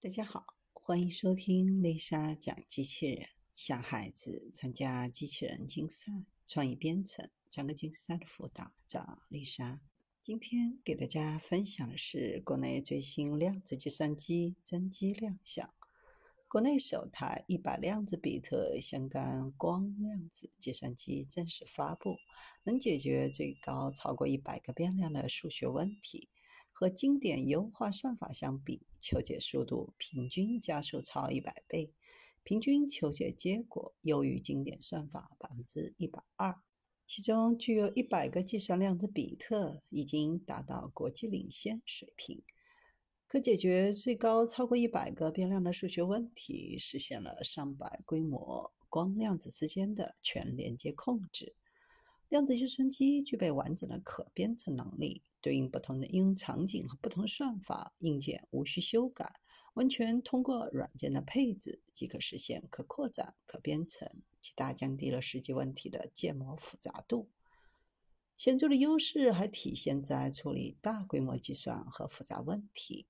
大家好，欢迎收听丽莎讲机器人。小孩子参加机器人竞赛、创意编程、专个竞赛的辅导，找丽莎。今天给大家分享的是国内最新量子计算机真机亮相。国内首台一百量子比特相干光量子计算机正式发布，能解决最高超过一百个变量的数学问题。和经典优化算法相比，求解速度平均加速超一百倍，平均求解结果优于经典算法百分之一百二。其中具有一百个计算量子比特已经达到国际领先水平，可解决最高超过一百个变量的数学问题，实现了上百规模光量子之间的全连接控制。量子计算机具备完整的可编程能力，对应不同的应用场景和不同算法，硬件无需修改，完全通过软件的配置即可实现可扩展、可编程，极大降低了实际问题的建模复杂度。显著的优势还体现在处理大规模计算和复杂问题。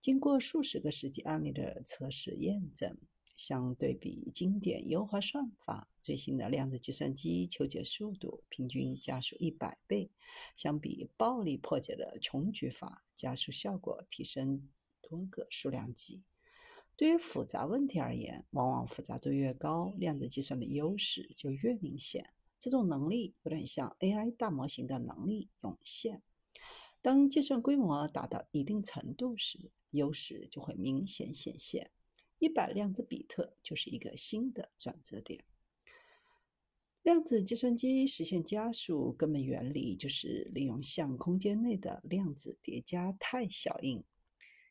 经过数十个实际案例的测试验证。相对比经典优化算法，最新的量子计算机求解速度平均加速一百倍，相比暴力破解的穷举法，加速效果提升多个数量级。对于复杂问题而言，往往复杂度越高，量子计算的优势就越明显。这种能力有点像 AI 大模型的能力涌现。当计算规模达到一定程度时，优势就会明显显现。一百量子比特就是一个新的转折点。量子计算机实现加速根本原理就是利用相空间内的量子叠加态效应。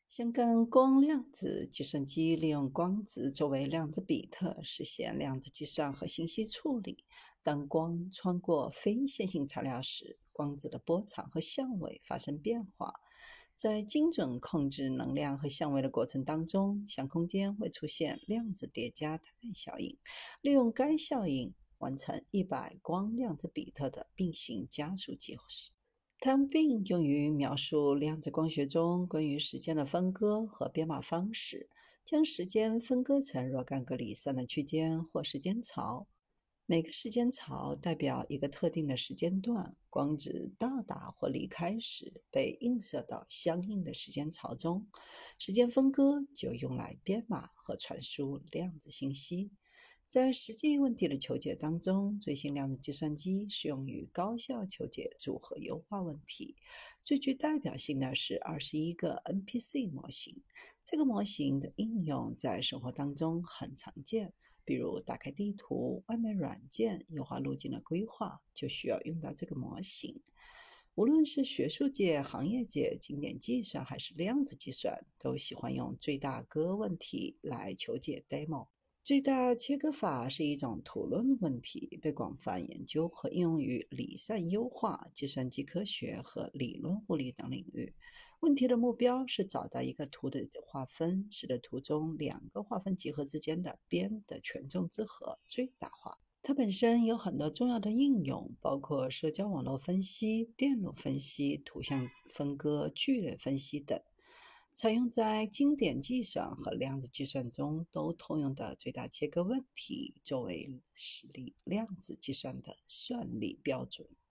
相干光量子计算机利用光子作为量子比特，实现量子计算和信息处理。当光穿过非线性材料时，光子的波长和相位发生变化。在精准控制能量和相位的过程当中，相空间会出现量子叠加态效应，利用该效应完成一百光量子比特的并行加速计。它并用于描述量子光学中关于时间的分割和编码方式，将时间分割成若干个离散的区间或时间槽。每个时间槽代表一个特定的时间段，光子到达或离开时被映射到相应的时间槽中。时间分割就用来编码和传输量子信息。在实际问题的求解当中，最新量子计算机适用于高效求解组合优化问题。最具代表性的是二十一个 NPC 模型。这个模型的应用在生活当中很常见。比如打开地图、外卖软件、优化路径的规划，就需要用到这个模型。无论是学术界、行业界，经典计算还是量子计算，都喜欢用最大割问题来求解 demo。最大切割法是一种图论问题，被广泛研究和应用于离散优化、计算机科学和理论物理等领域。问题的目标是找到一个图的划分，使得图中两个划分集合之间的边的权重之和最大化。它本身有很多重要的应用，包括社交网络分析、电路分析、图像分割、剧烈分析等。采用在经典计算和量子计算中都通用的最大切割问题，作为实例量子计算的算力标准。